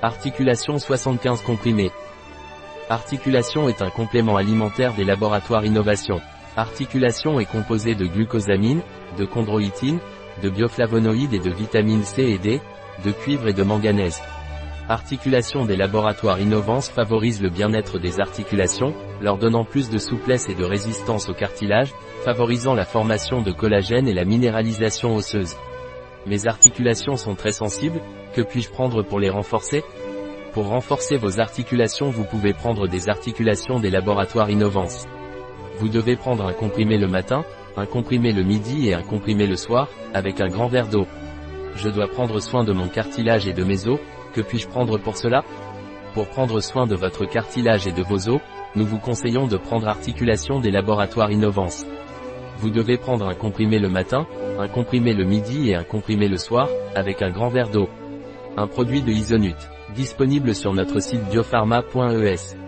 Articulation 75 comprimés. Articulation est un complément alimentaire des laboratoires Innovation. Articulation est composée de glucosamine, de chondroïtine, de bioflavonoïdes et de vitamines C et D, de cuivre et de manganèse. Articulation des laboratoires Innovance favorise le bien-être des articulations, leur donnant plus de souplesse et de résistance au cartilage, favorisant la formation de collagène et la minéralisation osseuse. Mes articulations sont très sensibles, que puis-je prendre pour les renforcer? Pour renforcer vos articulations vous pouvez prendre des articulations des laboratoires Innovance. Vous devez prendre un comprimé le matin, un comprimé le midi et un comprimé le soir, avec un grand verre d'eau. Je dois prendre soin de mon cartilage et de mes os, que puis-je prendre pour cela? Pour prendre soin de votre cartilage et de vos os, nous vous conseillons de prendre articulation des laboratoires Innovance. Vous devez prendre un comprimé le matin, un comprimé le midi et un comprimé le soir, avec un grand verre d'eau. Un produit de Isonut, disponible sur notre site biopharma.es.